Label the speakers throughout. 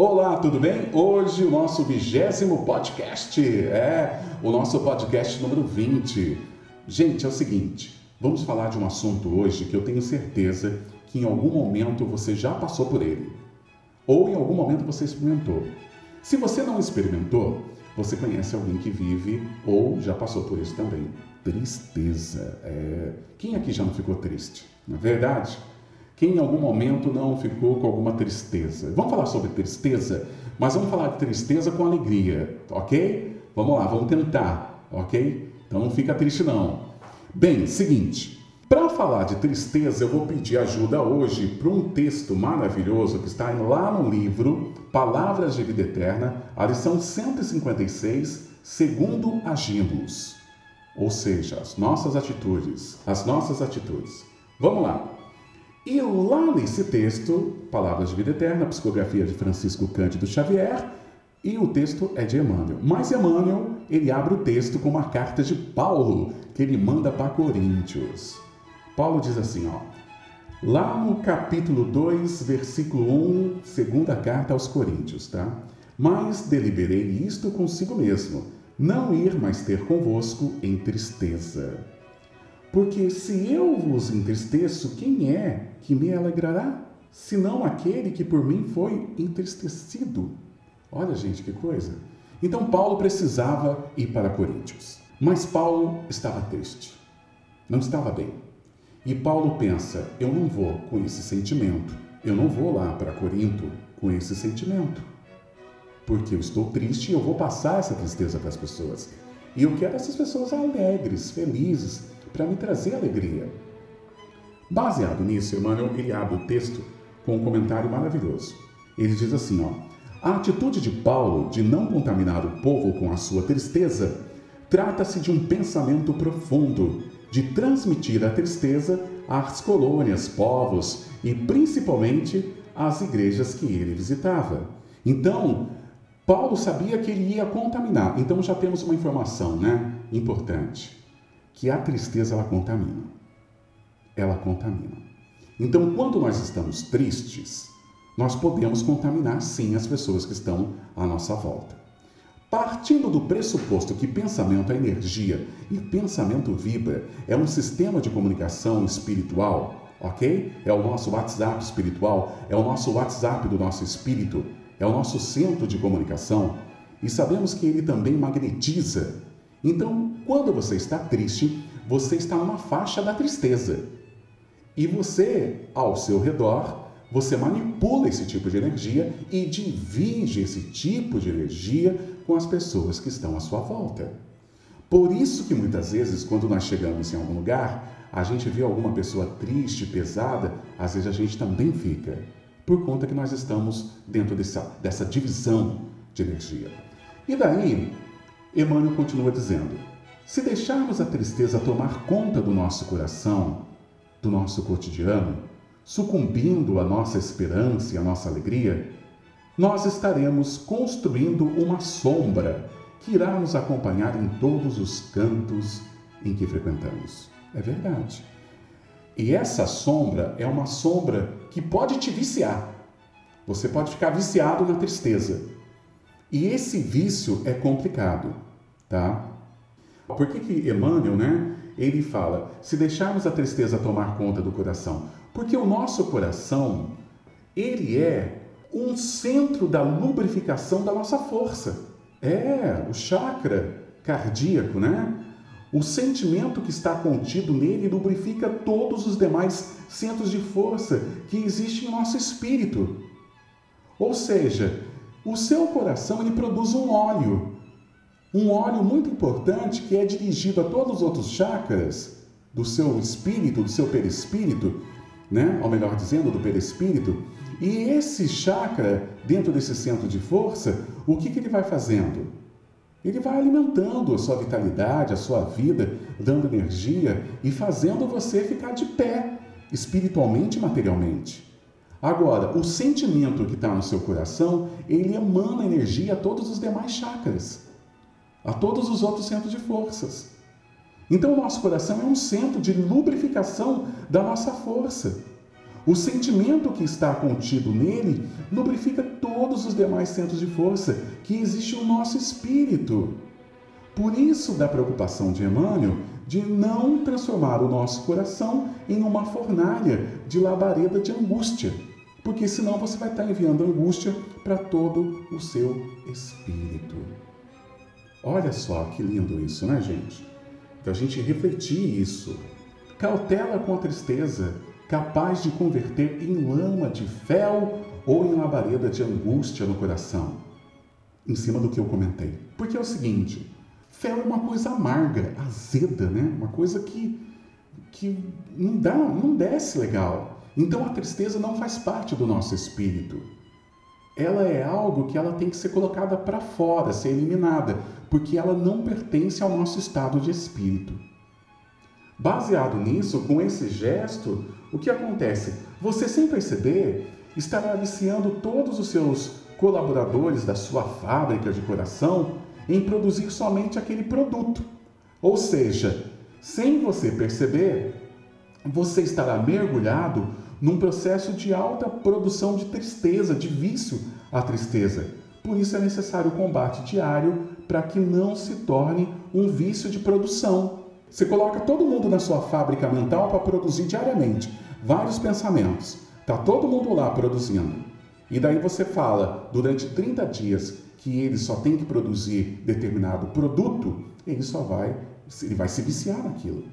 Speaker 1: Olá, tudo bem? Hoje o nosso vigésimo podcast, é o nosso podcast número 20. Gente, é o seguinte, vamos falar de um assunto hoje que eu tenho certeza que em algum momento você já passou por ele, ou em algum momento você experimentou. Se você não experimentou, você conhece alguém que vive ou já passou por isso também. Tristeza. É... Quem aqui já não ficou triste? Não é verdade? Quem em algum momento não ficou com alguma tristeza? Vamos falar sobre tristeza, mas vamos falar de tristeza com alegria, ok? Vamos lá, vamos tentar, ok? Então não fica triste não. Bem, seguinte, para falar de tristeza, eu vou pedir ajuda hoje para um texto maravilhoso que está lá no livro Palavras de Vida Eterna, a lição 156, segundo agimos. Ou seja, as nossas atitudes, as nossas atitudes. Vamos lá. E lá nesse texto, Palavras de Vida Eterna, psicografia de Francisco Cândido Xavier, e o texto é de Emmanuel. Mas Emmanuel, ele abre o texto com uma carta de Paulo, que ele manda para Coríntios. Paulo diz assim, ó, lá no capítulo 2, versículo 1, segunda carta aos Coríntios, tá? Mas deliberei isto consigo mesmo, não ir mais ter convosco em tristeza. Porque se eu vos entristeço, quem é que me alegrará? Senão aquele que por mim foi entristecido. Olha, gente, que coisa. Então Paulo precisava ir para Coríntios. Mas Paulo estava triste. Não estava bem. E Paulo pensa: eu não vou com esse sentimento. Eu não vou lá para Corinto com esse sentimento. Porque eu estou triste e eu vou passar essa tristeza para as pessoas. E eu quero essas pessoas alegres, felizes, para me trazer alegria. Baseado nisso, Emmanuel ele abre o texto com um comentário maravilhoso. Ele diz assim, ó, a atitude de Paulo de não contaminar o povo com a sua tristeza trata-se de um pensamento profundo, de transmitir a tristeza às colônias, povos e principalmente às igrejas que ele visitava. Então, Paulo sabia que ele ia contaminar. Então já temos uma informação, né, importante que a tristeza ela contamina. Ela contamina. Então, quando nós estamos tristes, nós podemos contaminar sim as pessoas que estão à nossa volta. Partindo do pressuposto que pensamento é energia e pensamento vibra, é um sistema de comunicação espiritual, ok? É o nosso WhatsApp espiritual, é o nosso WhatsApp do nosso espírito, é o nosso centro de comunicação e sabemos que ele também magnetiza então, quando você está triste, você está numa faixa da tristeza. E você, ao seu redor, você manipula esse tipo de energia e divide esse tipo de energia com as pessoas que estão à sua volta. Por isso que muitas vezes, quando nós chegamos em algum lugar, a gente vê alguma pessoa triste, pesada, às vezes a gente também fica, por conta que nós estamos dentro dessa, dessa divisão de energia. E daí, Emmanuel continua dizendo: se deixarmos a tristeza tomar conta do nosso coração, do nosso cotidiano, sucumbindo à nossa esperança e à nossa alegria, nós estaremos construindo uma sombra que irá nos acompanhar em todos os cantos em que frequentamos. É verdade. E essa sombra é uma sombra que pode te viciar. Você pode ficar viciado na tristeza. E esse vício é complicado, tá? Por que, que Emmanuel, né? Ele fala: se deixarmos a tristeza tomar conta do coração, porque o nosso coração, ele é um centro da lubrificação da nossa força. É, o chakra cardíaco, né? O sentimento que está contido nele lubrifica todos os demais centros de força que existem em nosso espírito. Ou seja, o seu coração ele produz um óleo, um óleo muito importante que é dirigido a todos os outros chakras do seu espírito, do seu perispírito, né? ou melhor dizendo, do perispírito. E esse chakra, dentro desse centro de força, o que, que ele vai fazendo? Ele vai alimentando a sua vitalidade, a sua vida, dando energia e fazendo você ficar de pé, espiritualmente e materialmente. Agora, o sentimento que está no seu coração, ele emana energia a todos os demais chakras, a todos os outros centros de forças. Então, o nosso coração é um centro de lubrificação da nossa força. O sentimento que está contido nele lubrifica todos os demais centros de força que existe no nosso espírito. Por isso, da preocupação de Emmanuel de não transformar o nosso coração em uma fornalha de labareda de angústia, porque senão você vai estar enviando angústia para todo o seu espírito. Olha só que lindo isso, né, gente? Então a gente refletir isso. Cautela com a tristeza, capaz de converter em lama de fel ou em labareda de angústia no coração. Em cima do que eu comentei. Porque é o seguinte, fel é uma coisa amarga, azeda, né? Uma coisa que, que não dá, não desce legal. Então a tristeza não faz parte do nosso espírito. Ela é algo que ela tem que ser colocada para fora, ser eliminada, porque ela não pertence ao nosso estado de espírito. Baseado nisso, com esse gesto, o que acontece? Você, sem perceber, estará viciando todos os seus colaboradores da sua fábrica de coração em produzir somente aquele produto. Ou seja, sem você perceber, você estará mergulhado num processo de alta produção de tristeza, de vício à tristeza. Por isso é necessário o combate diário para que não se torne um vício de produção. Você coloca todo mundo na sua fábrica mental para produzir diariamente vários pensamentos. Tá todo mundo lá produzindo. E daí você fala durante 30 dias que ele só tem que produzir determinado produto, ele só vai, ele vai se viciar naquilo.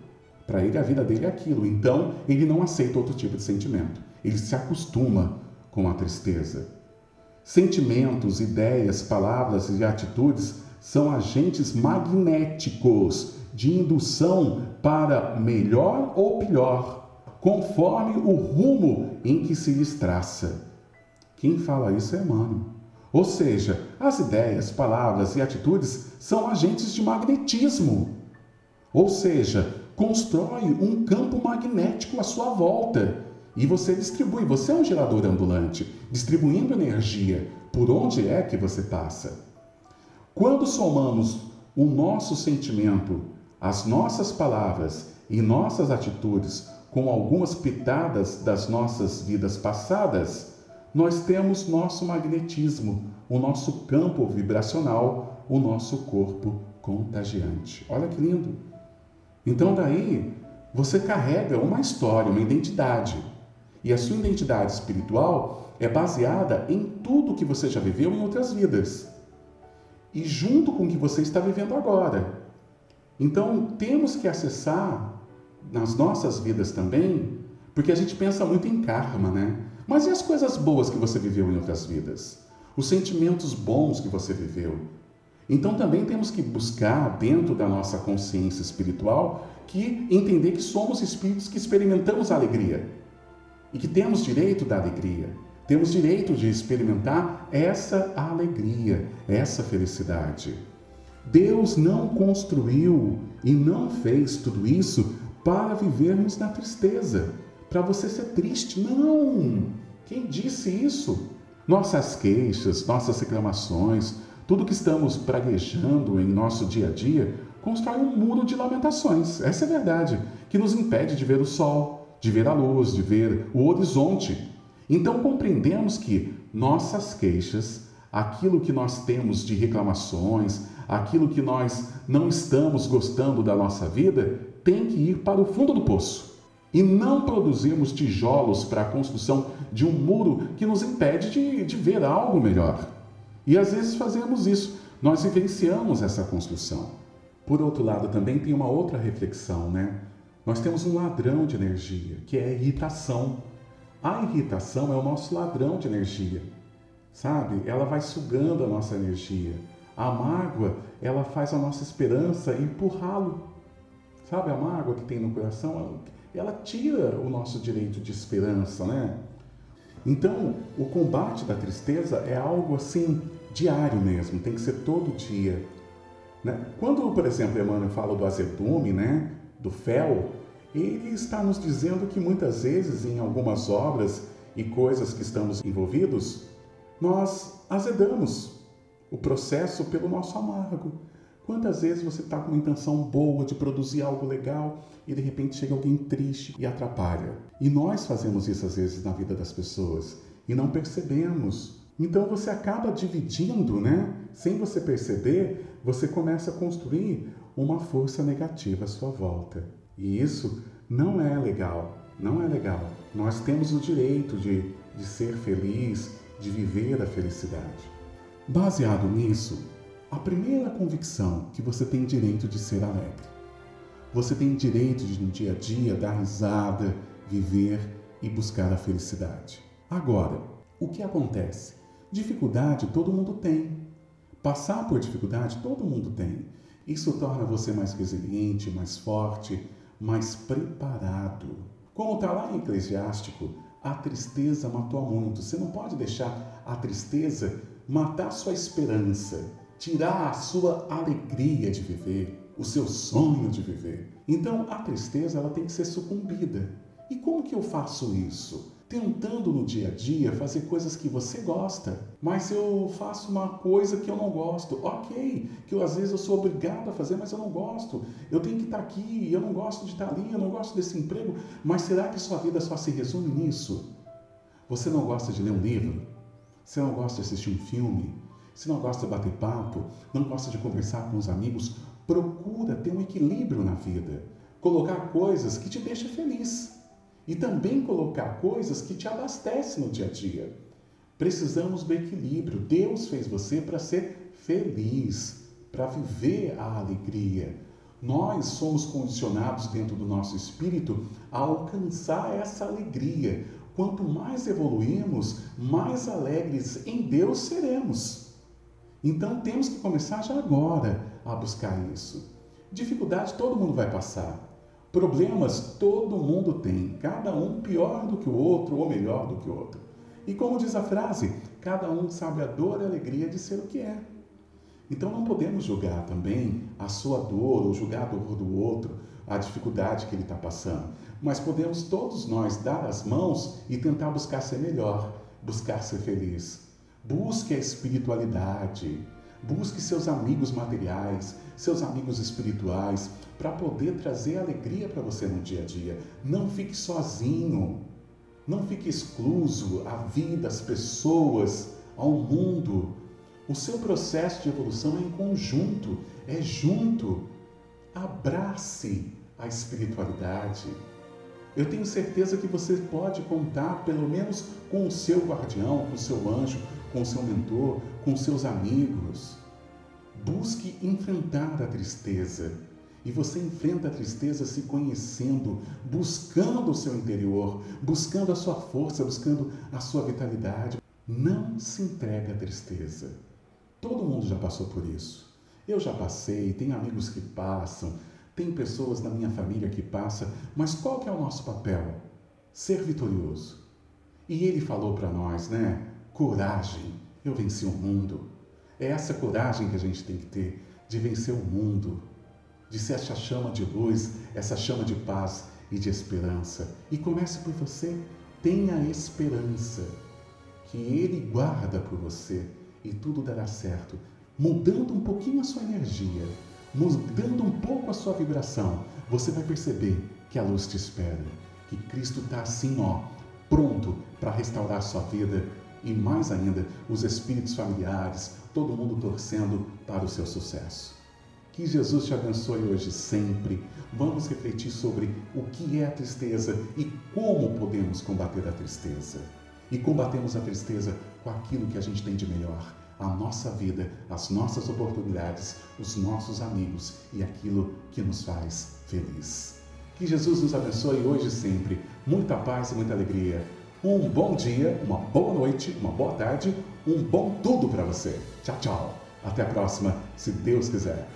Speaker 1: Para ele a vida dele é aquilo. Então, ele não aceita outro tipo de sentimento. Ele se acostuma com a tristeza. Sentimentos, ideias, palavras e atitudes são agentes magnéticos de indução para melhor ou pior, conforme o rumo em que se lhes traça. Quem fala isso é Emmanuel. Ou seja, as ideias, palavras e atitudes são agentes de magnetismo. Ou seja, constrói um campo magnético à sua volta e você distribui. Você é um gerador ambulante, distribuindo energia por onde é que você passa. Quando somamos o nosso sentimento, as nossas palavras e nossas atitudes com algumas pitadas das nossas vidas passadas, nós temos nosso magnetismo, o nosso campo vibracional, o nosso corpo contagiante. Olha que lindo! Então, daí, você carrega uma história, uma identidade. E a sua identidade espiritual é baseada em tudo que você já viveu em outras vidas. E junto com o que você está vivendo agora. Então, temos que acessar nas nossas vidas também, porque a gente pensa muito em karma, né? Mas e as coisas boas que você viveu em outras vidas? Os sentimentos bons que você viveu? Então também temos que buscar dentro da nossa consciência espiritual que entender que somos espíritos que experimentamos a alegria e que temos direito da alegria. Temos direito de experimentar essa alegria, essa felicidade. Deus não construiu e não fez tudo isso para vivermos na tristeza para você ser triste. Não! Quem disse isso? Nossas queixas, nossas reclamações, tudo que estamos praguejando em nosso dia a dia constrói um muro de lamentações. Essa é a verdade, que nos impede de ver o sol, de ver a luz, de ver o horizonte. Então compreendemos que nossas queixas, aquilo que nós temos de reclamações, aquilo que nós não estamos gostando da nossa vida, tem que ir para o fundo do poço e não produzimos tijolos para a construção de um muro que nos impede de, de ver algo melhor. E às vezes fazemos isso, nós vivenciamos essa construção. Por outro lado, também tem uma outra reflexão, né? Nós temos um ladrão de energia, que é a irritação. A irritação é o nosso ladrão de energia, sabe? Ela vai sugando a nossa energia. A mágoa, ela faz a nossa esperança empurrá-lo. Sabe a mágoa que tem no coração? ela tira o nosso direito de esperança, né? Então, o combate da tristeza é algo assim diário mesmo, tem que ser todo dia. Né? Quando, por exemplo, Emmanuel fala do azedume, né, do fel, ele está nos dizendo que muitas vezes em algumas obras e coisas que estamos envolvidos, nós azedamos o processo pelo nosso amargo. Quantas vezes você está com uma intenção boa de produzir algo legal e de repente chega alguém triste e atrapalha? E nós fazemos isso às vezes na vida das pessoas e não percebemos. Então você acaba dividindo, né? Sem você perceber, você começa a construir uma força negativa à sua volta. E isso não é legal, não é legal. Nós temos o direito de, de ser feliz, de viver a felicidade. Baseado nisso, a primeira convicção que você tem direito de ser alegre. Você tem direito de no dia a dia dar risada, viver e buscar a felicidade. Agora, o que acontece? Dificuldade todo mundo tem. Passar por dificuldade todo mundo tem. Isso torna você mais resiliente, mais forte, mais preparado. Como está lá em Eclesiástico, a tristeza matou muito. Você não pode deixar a tristeza matar sua esperança, tirar a sua alegria de viver, o seu sonho de viver. Então a tristeza ela tem que ser sucumbida. E como que eu faço isso? Tentando no dia a dia fazer coisas que você gosta, mas eu faço uma coisa que eu não gosto. Ok, que eu, às vezes eu sou obrigado a fazer, mas eu não gosto. Eu tenho que estar aqui, eu não gosto de estar ali, eu não gosto desse emprego. Mas será que sua vida só se resume nisso? Você não gosta de ler um livro? Você não gosta de assistir um filme? Você não gosta de bater papo? Não gosta de conversar com os amigos? Procura ter um equilíbrio na vida. Colocar coisas que te deixam feliz. E também colocar coisas que te abastecem no dia a dia. Precisamos do equilíbrio. Deus fez você para ser feliz, para viver a alegria. Nós somos condicionados dentro do nosso espírito a alcançar essa alegria, quanto mais evoluímos, mais alegres em Deus seremos. Então temos que começar já agora a buscar isso. Dificuldade todo mundo vai passar. Problemas todo mundo tem, cada um pior do que o outro ou melhor do que o outro. E como diz a frase, cada um sabe a dor e a alegria de ser o que é. Então não podemos julgar também a sua dor ou julgar a dor do outro, a dificuldade que ele está passando mas podemos todos nós dar as mãos e tentar buscar ser melhor, buscar ser feliz. Busque a espiritualidade, busque seus amigos materiais, seus amigos espirituais, para poder trazer alegria para você no dia a dia. Não fique sozinho, não fique excluso à vida, às pessoas, ao mundo. O seu processo de evolução é em conjunto, é junto. Abrace a espiritualidade. Eu tenho certeza que você pode contar pelo menos com o seu guardião, com o seu anjo, com o seu mentor, com seus amigos. Busque enfrentar a tristeza. E você enfrenta a tristeza se conhecendo, buscando o seu interior, buscando a sua força, buscando a sua vitalidade. Não se entregue à tristeza. Todo mundo já passou por isso. Eu já passei, tenho amigos que passam, tem pessoas na minha família que passa, mas qual que é o nosso papel? Ser vitorioso. E ele falou para nós, né? Coragem. Eu venci o mundo. É essa coragem que a gente tem que ter de vencer o mundo, de ser essa chama de luz, essa chama de paz e de esperança. E comece por você. Tenha esperança que Ele guarda por você e tudo dará certo, mudando um pouquinho a sua energia, mudando um pouco a sua vibração, você vai perceber que a luz te espera, que Cristo está assim, ó, pronto para restaurar a sua vida e mais ainda os espíritos familiares, todo mundo torcendo para o seu sucesso. Que Jesus te abençoe hoje sempre. Vamos refletir sobre o que é a tristeza e como podemos combater a tristeza. E combatemos a tristeza com aquilo que a gente tem de melhor a nossa vida, as nossas oportunidades, os nossos amigos e aquilo que nos faz feliz. Que Jesus nos abençoe hoje e sempre. Muita paz e muita alegria. Um bom dia, uma boa noite, uma boa tarde, um bom tudo para você. Tchau, tchau. Até a próxima, se Deus quiser.